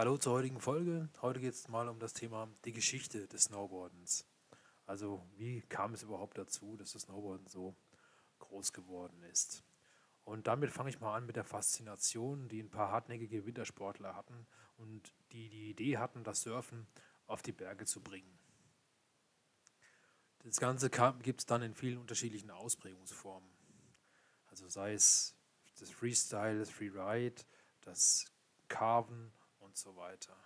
Hallo zur heutigen Folge. Heute geht es mal um das Thema die Geschichte des Snowboardens. Also wie kam es überhaupt dazu, dass das Snowboarden so groß geworden ist? Und damit fange ich mal an mit der Faszination, die ein paar hartnäckige Wintersportler hatten und die die Idee hatten, das Surfen auf die Berge zu bringen. Das Ganze gibt es dann in vielen unterschiedlichen Ausprägungsformen. Also sei es das Freestyle, das Freeride, das Carven und so weiter.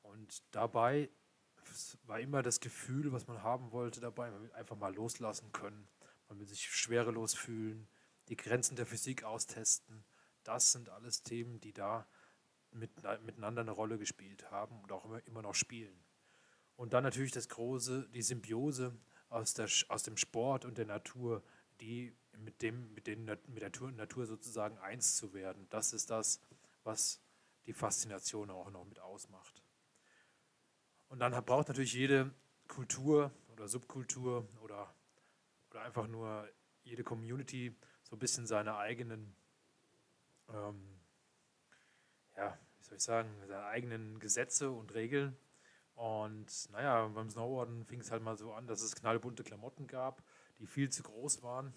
Und dabei war immer das Gefühl, was man haben wollte dabei, man will einfach mal loslassen können, man will sich schwerelos fühlen, die Grenzen der Physik austesten. Das sind alles Themen, die da mit, miteinander eine Rolle gespielt haben und auch immer, immer noch spielen. Und dann natürlich das große, die Symbiose aus, der, aus dem Sport und der Natur, die mit, dem, mit, den, mit der Natur sozusagen eins zu werden. Das ist das, was die Faszination auch noch mit ausmacht. Und dann braucht natürlich jede Kultur oder Subkultur oder, oder einfach nur jede Community so ein bisschen seine eigenen, ähm, ja, wie soll ich sagen, seine eigenen Gesetze und Regeln. Und naja, beim Snowboarden fing es halt mal so an, dass es knallbunte Klamotten gab, die viel zu groß waren.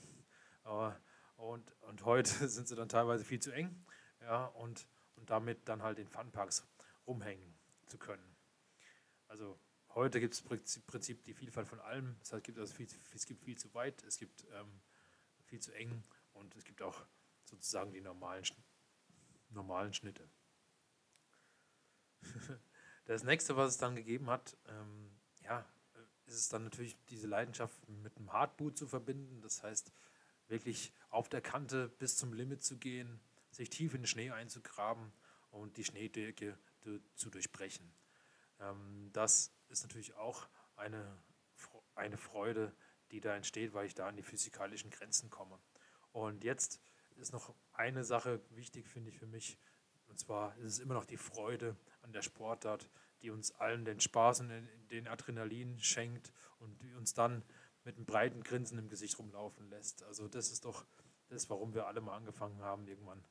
Äh, und, und heute sind sie dann teilweise viel zu eng. Ja, und und damit dann halt in Funparks rumhängen zu können. Also heute gibt es im Prinzip die Vielfalt von allem. Das heißt, es gibt, also viel, es gibt viel zu weit, es gibt ähm, viel zu eng und es gibt auch sozusagen die normalen, normalen Schnitte. das nächste, was es dann gegeben hat, ähm, ja, ist es dann natürlich diese Leidenschaft mit einem Hardboot zu verbinden. Das heißt, wirklich auf der Kante bis zum Limit zu gehen, sich tief in den Schnee einzugraben und die Schneedecke zu durchbrechen. Ähm, das ist natürlich auch eine, eine Freude, die da entsteht, weil ich da an die physikalischen Grenzen komme. Und jetzt ist noch eine Sache wichtig, finde ich für mich, und zwar ist es immer noch die Freude an der Sportart, die uns allen den Spaß und den Adrenalin schenkt und die uns dann mit einem breiten Grinsen im Gesicht rumlaufen lässt. Also das ist doch das, warum wir alle mal angefangen haben, irgendwann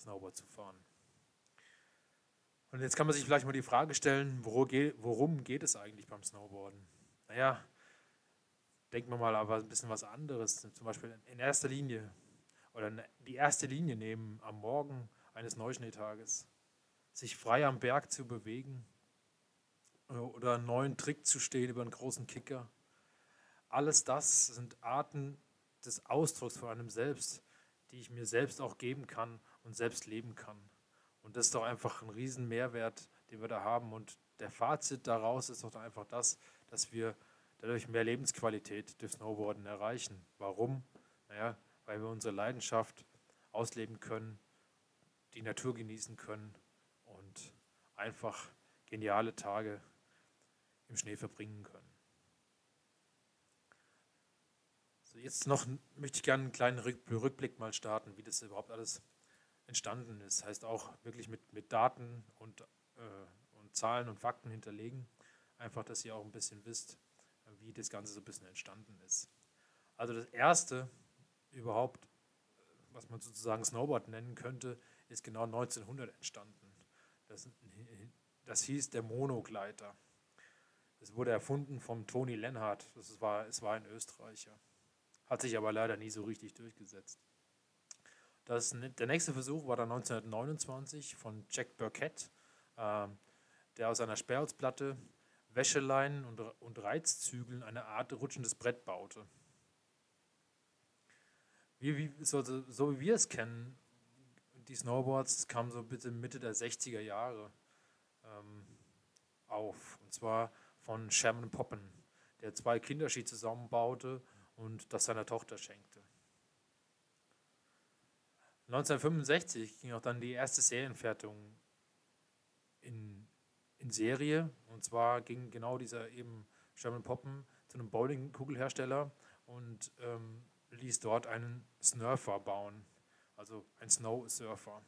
Snowboard zu fahren. Und jetzt kann man sich vielleicht mal die Frage stellen, worum geht es eigentlich beim Snowboarden? Naja, denken wir mal aber ein bisschen was anderes. Zum Beispiel in erster Linie oder die erste Linie nehmen am Morgen eines Neuschneetages, sich frei am Berg zu bewegen oder einen neuen Trick zu stehen über einen großen Kicker. Alles das sind Arten des Ausdrucks von einem selbst, die ich mir selbst auch geben kann und selbst leben kann. Und das ist doch einfach ein riesen Mehrwert, den wir da haben. Und der Fazit daraus ist doch einfach das, dass wir dadurch mehr Lebensqualität durch Snowboarden erreichen. Warum? Naja, weil wir unsere Leidenschaft ausleben können, die Natur genießen können und einfach geniale Tage im Schnee verbringen können. So, jetzt noch möchte ich gerne einen kleinen Rückblick mal starten, wie das überhaupt alles entstanden ist. Heißt auch wirklich mit, mit Daten und, äh, und Zahlen und Fakten hinterlegen. Einfach, dass ihr auch ein bisschen wisst, wie das Ganze so ein bisschen entstanden ist. Also das erste überhaupt, was man sozusagen Snowboard nennen könnte, ist genau 1900 entstanden. Das, das hieß der Monogleiter. Es wurde erfunden vom Tony Lenhardt. Das war, es war ein Österreicher. Hat sich aber leider nie so richtig durchgesetzt. Das, der nächste Versuch war dann 1929 von Jack Burkett, äh, der aus einer Sperrholzplatte, Wäscheleinen und, und Reizzügeln eine Art rutschendes Brett baute. Wie, wie, so, so, wie wir es kennen, die Snowboards kamen so bitte Mitte der 60er Jahre ähm, auf. Und zwar von Sherman Poppen, der zwei Kinderski zusammenbaute und das seiner Tochter schenkte. 1965 ging auch dann die erste Serienfertigung in, in Serie. Und zwar ging genau dieser eben Sherman Poppen zu einem Bowlingkugelhersteller und ähm, ließ dort einen Snurfer bauen, also ein Snow Surfer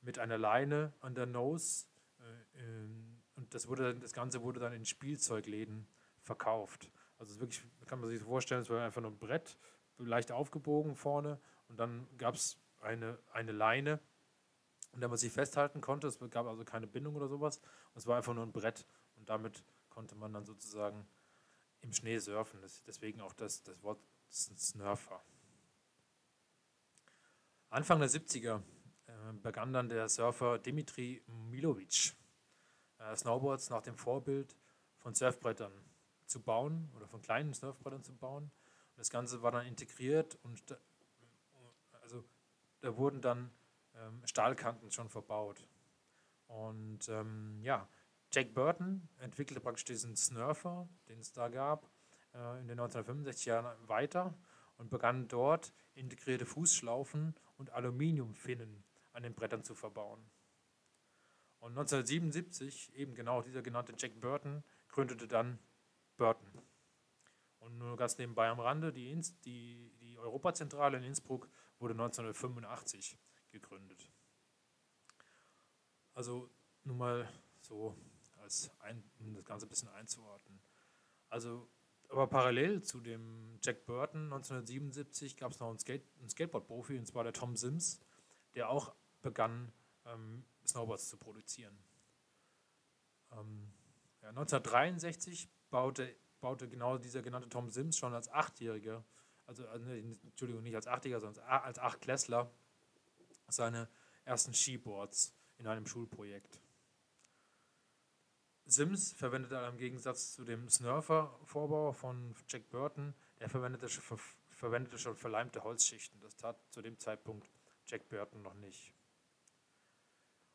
mit einer Leine an der Nose. Äh, ähm, und das, wurde, das Ganze wurde dann in Spielzeugläden verkauft. Also wirklich, kann man sich vorstellen, es war einfach nur ein Brett, leicht aufgebogen vorne und dann gab es eine, eine Leine, an der man sich festhalten konnte. Es gab also keine Bindung oder sowas. Es war einfach nur ein Brett und damit konnte man dann sozusagen im Schnee surfen. Das, deswegen auch das, das Wort Snurfer. Anfang der 70er äh, begann dann der Surfer Dimitri Milovic äh, Snowboards nach dem Vorbild von Surfbrettern zu bauen oder von kleinen Surfbrettern zu bauen. Das Ganze war dann integriert und da wurden dann ähm, Stahlkanten schon verbaut. Und ähm, ja, Jack Burton entwickelte praktisch diesen Snurfer, den es da gab, äh, in den 1965 Jahren weiter und begann dort integrierte Fußschlaufen und Aluminiumfinnen an den Brettern zu verbauen. Und 1977, eben genau dieser genannte Jack Burton, gründete dann Burton. Und nur ganz nebenbei am Rande, die, Inst die, die Europazentrale in Innsbruck wurde 1985 gegründet. Also nur mal so, als ein, um das Ganze ein bisschen einzuordnen. Also, aber parallel zu dem Jack Burton 1977 gab es noch einen, Skate, einen Skateboard-Profi, und zwar der Tom Sims, der auch begann, ähm, Snowboards zu produzieren. Ähm, ja, 1963 baute, baute genau dieser genannte Tom Sims schon als Achtjähriger, also, also Entschuldigung, nicht als Achtjähriger, sondern als Achtklässler, seine ersten Skiboards in einem Schulprojekt. Sims verwendete im Gegensatz zu dem Snurfer-Vorbau von Jack Burton, der verwendete, verwendete schon verleimte Holzschichten. Das tat zu dem Zeitpunkt Jack Burton noch nicht.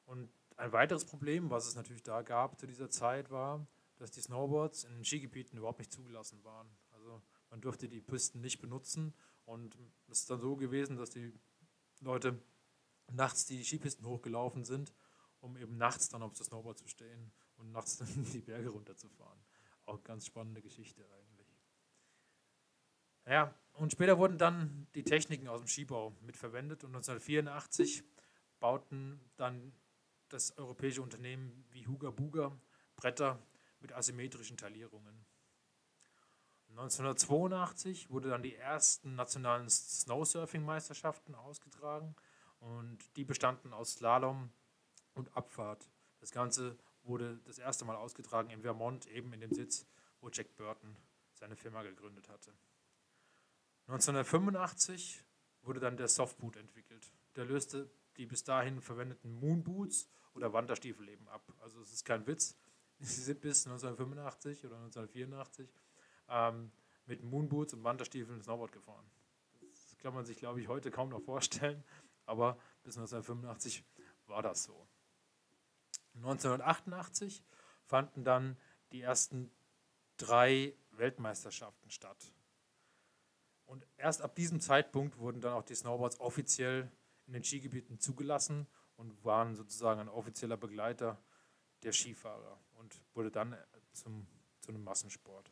Und ein weiteres Problem, was es natürlich da gab zu dieser Zeit, war, dass die Snowboards in den Skigebieten überhaupt nicht zugelassen waren. Man durfte die Pisten nicht benutzen und es ist dann so gewesen, dass die Leute nachts die Skipisten hochgelaufen sind, um eben nachts dann auf das Snowboard zu stehen und nachts dann die Berge runterzufahren. Auch eine ganz spannende Geschichte eigentlich. Ja, und später wurden dann die Techniken aus dem Skibau mitverwendet und 1984 bauten dann das europäische Unternehmen wie Huga Buga Bretter mit asymmetrischen Taillierungen. 1982 wurde dann die ersten nationalen Snowsurfing-Meisterschaften ausgetragen und die bestanden aus Slalom und Abfahrt. Das Ganze wurde das erste Mal ausgetragen in Vermont, eben in dem Sitz, wo Jack Burton seine Firma gegründet hatte. 1985 wurde dann der Softboot entwickelt. Der löste die bis dahin verwendeten Moonboots oder Wanderstiefel eben ab. Also es ist kein Witz. Sie sind bis 1985 oder 1984 ähm, mit Moonboots und Wanderstiefeln Snowboard gefahren. Das kann man sich, glaube ich, heute kaum noch vorstellen, aber bis 1985 war das so. 1988 fanden dann die ersten drei Weltmeisterschaften statt. Und erst ab diesem Zeitpunkt wurden dann auch die Snowboards offiziell in den Skigebieten zugelassen und waren sozusagen ein offizieller Begleiter der Skifahrer und wurde dann zum, zu einem Massensport.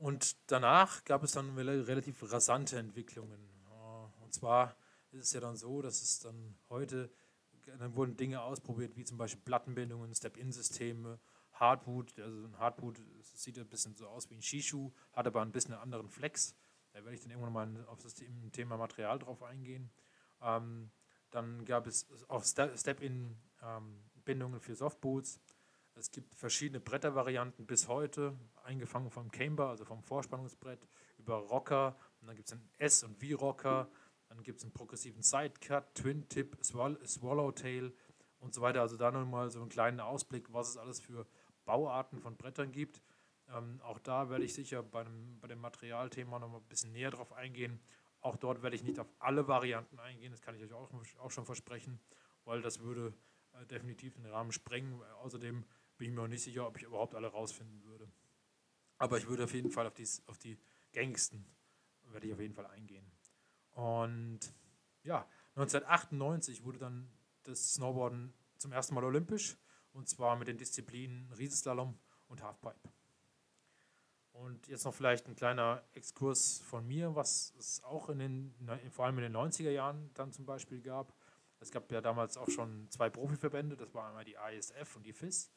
Und danach gab es dann relativ rasante Entwicklungen. Und zwar ist es ja dann so, dass es dann heute, dann wurden Dinge ausprobiert, wie zum Beispiel Plattenbindungen, Step-In-Systeme, Hardboot. Also ein Hardboot sieht ein bisschen so aus wie ein Skischuh, hat aber ein bisschen einen anderen Flex. Da werde ich dann irgendwann mal auf das Thema Material drauf eingehen. Ähm, dann gab es auch Step-In-Bindungen ähm, für Softboots. Es gibt verschiedene Brettervarianten bis heute, eingefangen vom Camber, also vom Vorspannungsbrett, über Rocker. Und dann gibt es einen S- und V-Rocker. Dann gibt es einen progressiven Sidecut, Twin-Tip, Swallowtail und so weiter. Also da nochmal so einen kleinen Ausblick, was es alles für Bauarten von Brettern gibt. Ähm, auch da werde ich sicher bei dem, bei dem Materialthema noch mal ein bisschen näher drauf eingehen. Auch dort werde ich nicht auf alle Varianten eingehen, das kann ich euch auch, auch schon versprechen, weil das würde äh, definitiv den Rahmen sprengen. Außerdem bin ich mir auch nicht sicher, ob ich überhaupt alle rausfinden würde. Aber ich würde auf jeden Fall auf die, auf die gängigsten werde ich auf jeden Fall eingehen. Und ja, 1998 wurde dann das Snowboarden zum ersten Mal olympisch und zwar mit den Disziplinen Riesenslalom und Halfpipe. Und jetzt noch vielleicht ein kleiner Exkurs von mir, was es auch in den, vor allem in den 90er Jahren dann zum Beispiel gab. Es gab ja damals auch schon zwei Profiverbände, das war einmal die ISF und die FIS.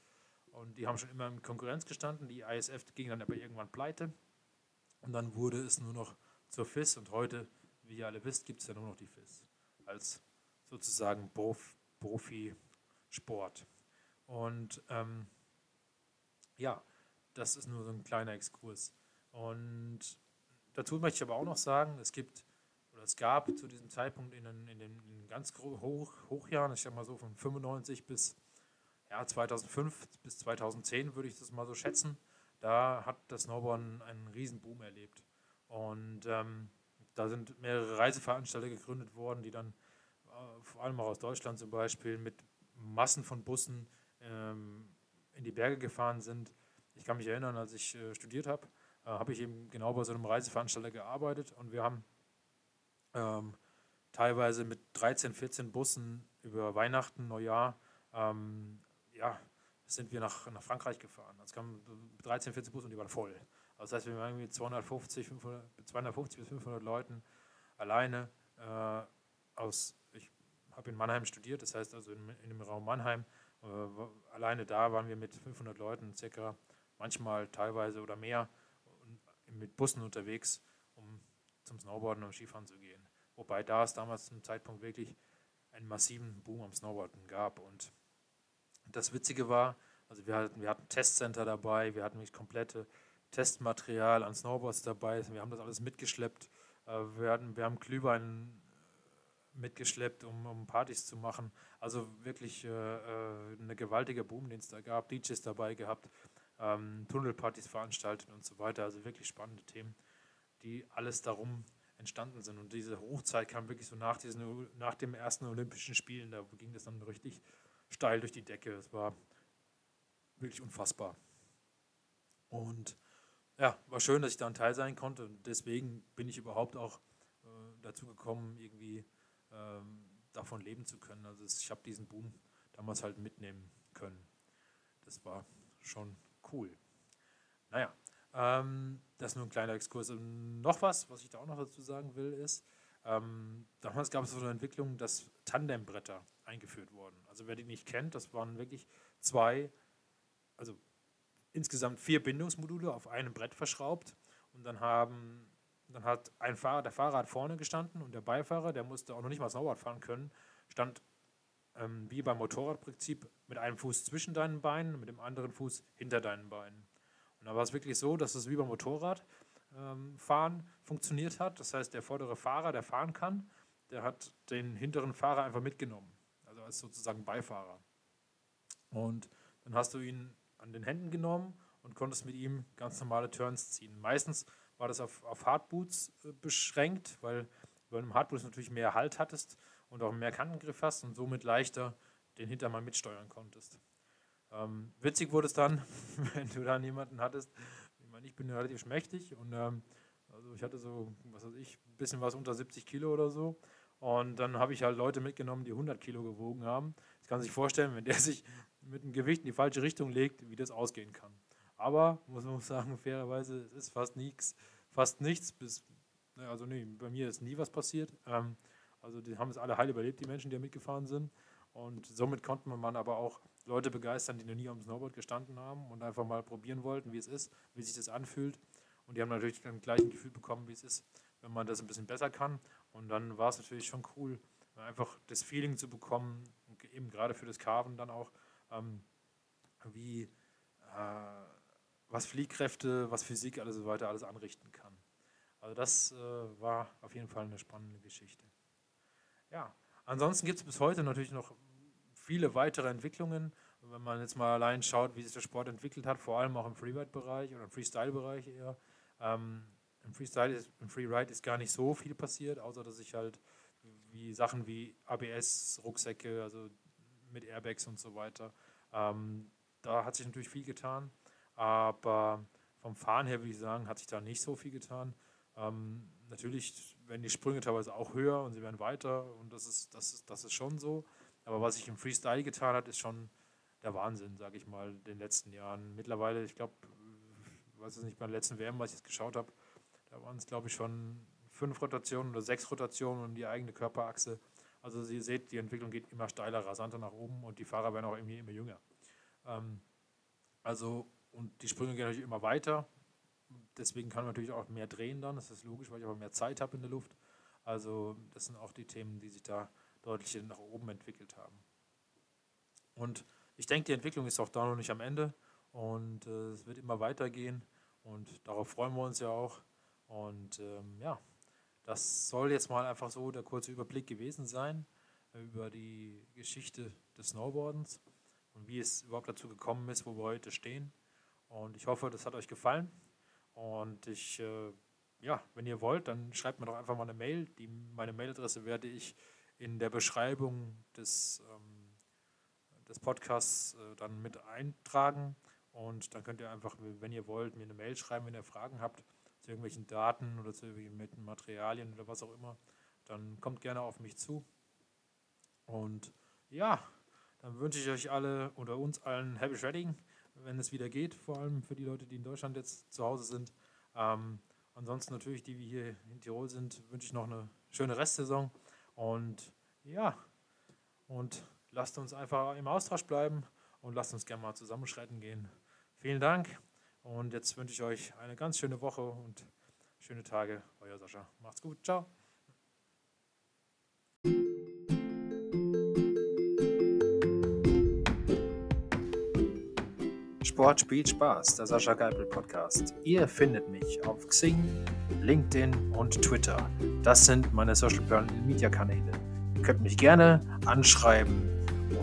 Und die haben schon immer in Konkurrenz gestanden. Die ISF ging dann aber irgendwann pleite. Und dann wurde es nur noch zur FIS. Und heute, wie ihr alle wisst, gibt es ja nur noch die FIS als sozusagen Prof Profisport. Und ähm, ja, das ist nur so ein kleiner Exkurs. Und dazu möchte ich aber auch noch sagen, es gibt oder es gab zu diesem Zeitpunkt in den, in den, in den ganz Hoch, Hochjahren, ich sag mal so von 95 bis ja, 2005 bis 2010 würde ich das mal so schätzen, da hat das Snowboarden einen riesen Boom erlebt. Und ähm, da sind mehrere Reiseveranstalter gegründet worden, die dann äh, vor allem auch aus Deutschland zum Beispiel mit Massen von Bussen ähm, in die Berge gefahren sind. Ich kann mich erinnern, als ich äh, studiert habe, äh, habe ich eben genau bei so einem Reiseveranstalter gearbeitet und wir haben ähm, teilweise mit 13, 14 Bussen über Weihnachten, Neujahr ähm, ja, sind wir nach, nach Frankreich gefahren. Es kamen 13, 14 Busse und die waren voll. Also das heißt, wir waren irgendwie 250, 500, 250 bis 500 Leuten alleine äh, aus, ich habe in Mannheim studiert, das heißt also in, in dem Raum Mannheim, äh, alleine da waren wir mit 500 Leuten circa, manchmal teilweise oder mehr, mit Bussen unterwegs, um zum Snowboarden und Skifahren zu gehen. Wobei da es damals zum Zeitpunkt wirklich einen massiven Boom am Snowboarden gab und das Witzige war, also wir hatten, wir hatten Testcenter dabei, wir hatten nicht komplette Testmaterial an Snowboards dabei, wir haben das alles mitgeschleppt. Äh, wir, hatten, wir haben Glühwein äh, mitgeschleppt, um, um Partys zu machen. Also wirklich äh, äh eine gewaltige Boom, den es da gab, DJs dabei gehabt, ähm, Tunnelpartys veranstaltet und so weiter. Also wirklich spannende Themen, die alles darum entstanden sind. Und diese Hochzeit kam wirklich so nach, diesen, nach dem ersten Olympischen Spielen, da ging das dann richtig steil durch die Decke. Es war wirklich unfassbar. Und ja, war schön, dass ich da ein Teil sein konnte. Und deswegen bin ich überhaupt auch äh, dazu gekommen, irgendwie ähm, davon leben zu können. Also ich habe diesen Boom damals halt mitnehmen können. Das war schon cool. Naja, ähm, das ist nur ein kleiner Exkurs. Und noch was, was ich da auch noch dazu sagen will, ist, ähm, damals gab es so eine Entwicklung, dass Tandembretter eingeführt wurden. Also wer die nicht kennt, das waren wirklich zwei, also insgesamt vier Bindungsmodule auf einem Brett verschraubt und dann haben dann hat ein Fahrer, der Fahrer vorne gestanden und der Beifahrer, der musste auch noch nicht mal Snowboard fahren können, stand ähm, wie beim Motorradprinzip mit einem Fuß zwischen deinen Beinen, mit dem anderen Fuß hinter deinen Beinen. Und da war es wirklich so, dass es wie beim Motorrad ähm, funktioniert hat. Das heißt, der vordere Fahrer, der fahren kann, der hat den hinteren Fahrer einfach mitgenommen, als sozusagen Beifahrer. Und dann hast du ihn an den Händen genommen und konntest mit ihm ganz normale Turns ziehen. Meistens war das auf, auf Hardboots äh, beschränkt, weil du bei einem Hardboot natürlich mehr Halt hattest und auch mehr Kantengriff hast und somit leichter den Hintermann mitsteuern konntest. Ähm, witzig wurde es dann, wenn du dann jemanden hattest, meine, ich bin relativ schmächtig und ähm, also ich hatte so, was weiß ich, ein bisschen was unter 70 Kilo oder so. Und dann habe ich halt Leute mitgenommen, die 100 Kilo gewogen haben. Jetzt kann sich vorstellen, wenn der sich mit dem Gewicht in die falsche Richtung legt, wie das ausgehen kann. Aber, muss man sagen, fairerweise, es ist fast nichts, fast nichts bis, ne, also nee, bei mir ist nie was passiert. Ähm, also die haben es alle heil überlebt, die Menschen, die da mitgefahren sind. Und somit konnte man aber auch Leute begeistern, die noch nie am Snowboard gestanden haben und einfach mal probieren wollten, wie es ist, wie sich das anfühlt. Und die haben natürlich dann gleich ein Gefühl bekommen, wie es ist, wenn man das ein bisschen besser kann. Und dann war es natürlich schon cool, einfach das Feeling zu bekommen, eben gerade für das Carven dann auch, ähm, wie äh, was Fliehkräfte, was Physik, alles so weiter, alles anrichten kann. Also das äh, war auf jeden Fall eine spannende Geschichte. Ja, ansonsten gibt es bis heute natürlich noch viele weitere Entwicklungen. Wenn man jetzt mal allein schaut, wie sich der Sport entwickelt hat, vor allem auch im Freeride-Bereich oder im Freestyle-Bereich eher. Ähm, Im Freestyle, ist, im Freeride ist gar nicht so viel passiert, außer dass ich halt wie Sachen wie ABS, Rucksäcke, also mit Airbags und so weiter, ähm, da hat sich natürlich viel getan. Aber vom Fahren her würde ich sagen, hat sich da nicht so viel getan. Ähm, natürlich werden die Sprünge teilweise auch höher und sie werden weiter und das ist, das ist, das ist schon so. Aber was sich im Freestyle getan hat, ist schon der Wahnsinn, sage ich mal, in den letzten Jahren. Mittlerweile, ich glaube, weiß es nicht, beim letzten WM, was ich jetzt geschaut habe, da waren es, glaube ich, schon fünf Rotationen oder sechs Rotationen um die eigene Körperachse. Also ihr seht, die Entwicklung geht immer steiler, rasanter nach oben und die Fahrer werden auch irgendwie immer jünger. Ähm, also, und die Sprünge gehen natürlich immer weiter. Deswegen kann man natürlich auch mehr drehen dann, das ist logisch, weil ich aber mehr Zeit habe in der Luft. Also das sind auch die Themen, die sich da deutlich nach oben entwickelt haben. Und ich denke, die Entwicklung ist auch da noch nicht am Ende und äh, es wird immer weitergehen und darauf freuen wir uns ja auch. Und ähm, ja, das soll jetzt mal einfach so der kurze Überblick gewesen sein über die Geschichte des Snowboardens und wie es überhaupt dazu gekommen ist, wo wir heute stehen. Und ich hoffe, das hat euch gefallen. Und ich, äh, ja, wenn ihr wollt, dann schreibt mir doch einfach mal eine Mail. Die, meine Mailadresse werde ich in der Beschreibung des, ähm, des Podcasts äh, dann mit eintragen. Und dann könnt ihr einfach, wenn ihr wollt, mir eine Mail schreiben, wenn ihr Fragen habt zu irgendwelchen Daten oder zu irgendwelchen Materialien oder was auch immer. Dann kommt gerne auf mich zu. Und ja, dann wünsche ich euch alle oder uns allen Happy Shredding, wenn es wieder geht, vor allem für die Leute, die in Deutschland jetzt zu Hause sind. Ähm, ansonsten natürlich, die wir hier in Tirol sind, wünsche ich noch eine schöne Restsaison. Und ja, und lasst uns einfach im Austausch bleiben und lasst uns gerne mal zusammenschreiten gehen. Vielen Dank und jetzt wünsche ich euch eine ganz schöne Woche und schöne Tage. Euer Sascha. Macht's gut. Ciao. Sport spielt Spaß, der Sascha Geipel Podcast. Ihr findet mich auf Xing, LinkedIn und Twitter. Das sind meine Social Media Kanäle. Ihr könnt mich gerne anschreiben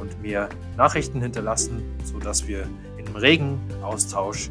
und mir Nachrichten hinterlassen, sodass wir im regen Austausch